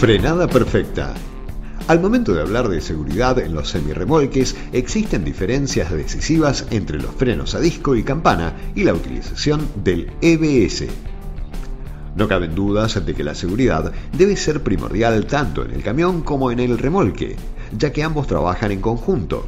Frenada perfecta. Al momento de hablar de seguridad en los semirremolques, existen diferencias decisivas entre los frenos a disco y campana y la utilización del EBS. No caben dudas de que la seguridad debe ser primordial tanto en el camión como en el remolque, ya que ambos trabajan en conjunto.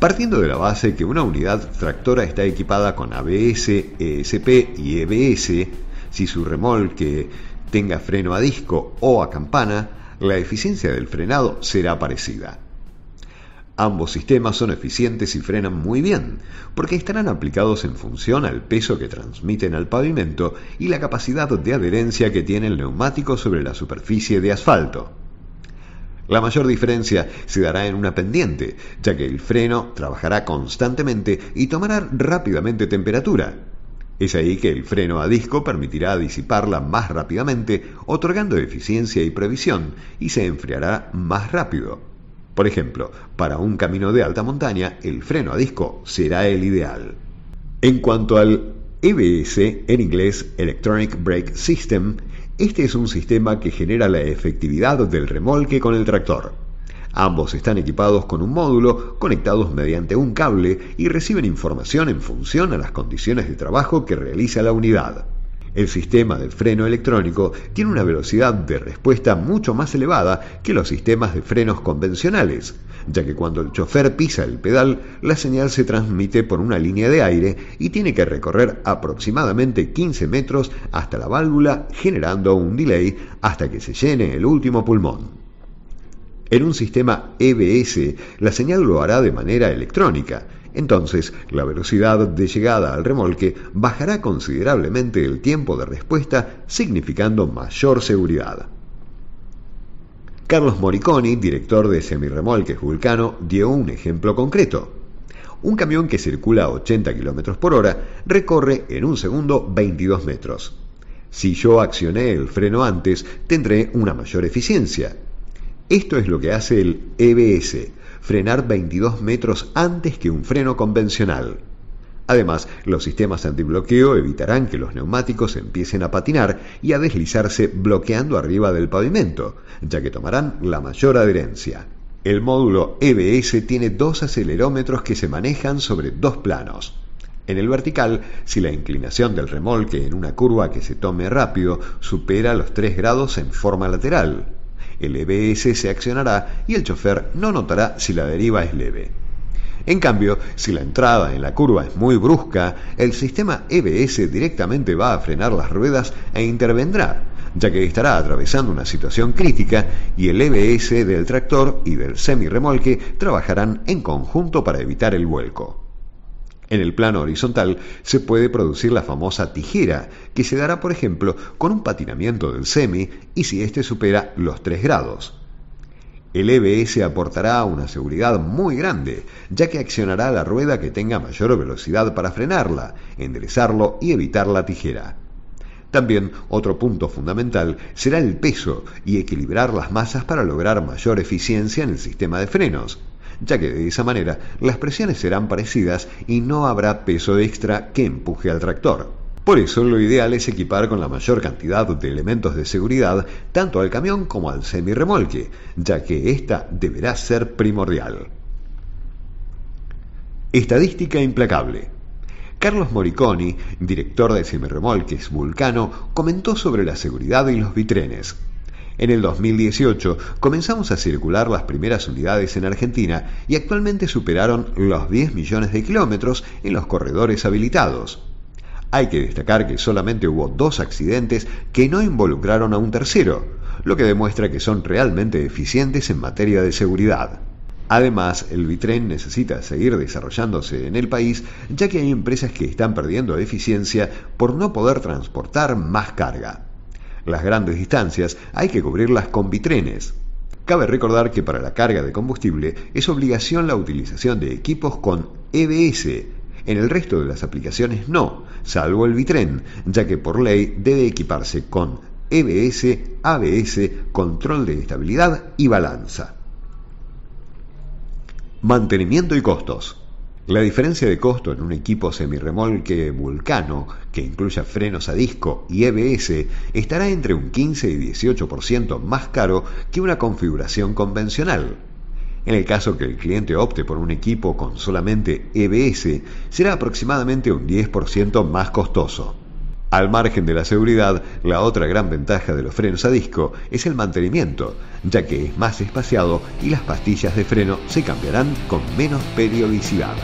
Partiendo de la base que una unidad tractora está equipada con ABS, ESP y EBS, si su remolque tenga freno a disco o a campana, la eficiencia del frenado será parecida. Ambos sistemas son eficientes y frenan muy bien, porque estarán aplicados en función al peso que transmiten al pavimento y la capacidad de adherencia que tiene el neumático sobre la superficie de asfalto. La mayor diferencia se dará en una pendiente, ya que el freno trabajará constantemente y tomará rápidamente temperatura. Es ahí que el freno a disco permitirá disiparla más rápidamente, otorgando eficiencia y previsión, y se enfriará más rápido. Por ejemplo, para un camino de alta montaña, el freno a disco será el ideal. En cuanto al EBS, en inglés Electronic Brake System, este es un sistema que genera la efectividad del remolque con el tractor. Ambos están equipados con un módulo conectados mediante un cable y reciben información en función a las condiciones de trabajo que realiza la unidad. El sistema de freno electrónico tiene una velocidad de respuesta mucho más elevada que los sistemas de frenos convencionales, ya que cuando el chofer pisa el pedal, la señal se transmite por una línea de aire y tiene que recorrer aproximadamente 15 metros hasta la válvula, generando un delay hasta que se llene el último pulmón. En un sistema EBS, la señal lo hará de manera electrónica, entonces la velocidad de llegada al remolque bajará considerablemente el tiempo de respuesta, significando mayor seguridad. Carlos Moriconi, director de Semirremolques Vulcano, dio un ejemplo concreto. Un camión que circula a 80 km por hora recorre en un segundo 22 metros. Si yo accioné el freno antes, tendré una mayor eficiencia. Esto es lo que hace el EBS, frenar 22 metros antes que un freno convencional. Además, los sistemas antibloqueo evitarán que los neumáticos empiecen a patinar y a deslizarse bloqueando arriba del pavimento, ya que tomarán la mayor adherencia. El módulo EBS tiene dos acelerómetros que se manejan sobre dos planos. En el vertical, si la inclinación del remolque en una curva que se tome rápido supera los 3 grados en forma lateral, el EBS se accionará y el chofer no notará si la deriva es leve. En cambio, si la entrada en la curva es muy brusca, el sistema EBS directamente va a frenar las ruedas e intervendrá, ya que estará atravesando una situación crítica y el EBS del tractor y del semirremolque trabajarán en conjunto para evitar el vuelco. En el plano horizontal se puede producir la famosa tijera, que se dará, por ejemplo, con un patinamiento del semi y si éste supera los 3 grados. El EBS aportará una seguridad muy grande, ya que accionará la rueda que tenga mayor velocidad para frenarla, enderezarlo y evitar la tijera. También otro punto fundamental será el peso y equilibrar las masas para lograr mayor eficiencia en el sistema de frenos, ya que de esa manera las presiones serán parecidas y no habrá peso extra que empuje al tractor. Por eso lo ideal es equipar con la mayor cantidad de elementos de seguridad tanto al camión como al semirremolque, ya que esta deberá ser primordial. Estadística implacable. Carlos Moriconi, director de semirremolques Vulcano, comentó sobre la seguridad y los bitrenes. En el 2018 comenzamos a circular las primeras unidades en Argentina y actualmente superaron los 10 millones de kilómetros en los corredores habilitados. Hay que destacar que solamente hubo dos accidentes que no involucraron a un tercero, lo que demuestra que son realmente eficientes en materia de seguridad. Además, el bitren necesita seguir desarrollándose en el país, ya que hay empresas que están perdiendo eficiencia por no poder transportar más carga. Las grandes distancias hay que cubrirlas con bitrenes. Cabe recordar que para la carga de combustible es obligación la utilización de equipos con EBS, en el resto de las aplicaciones no, salvo el Bitren, ya que por ley debe equiparse con EBS, ABS, control de estabilidad y balanza. Mantenimiento y costos. La diferencia de costo en un equipo semirremolque Vulcano, que incluya frenos a disco y EBS, estará entre un 15 y 18% más caro que una configuración convencional. En el caso que el cliente opte por un equipo con solamente EBS, será aproximadamente un 10% más costoso. Al margen de la seguridad, la otra gran ventaja de los frenos a disco es el mantenimiento, ya que es más espaciado y las pastillas de freno se cambiarán con menos periodicidad.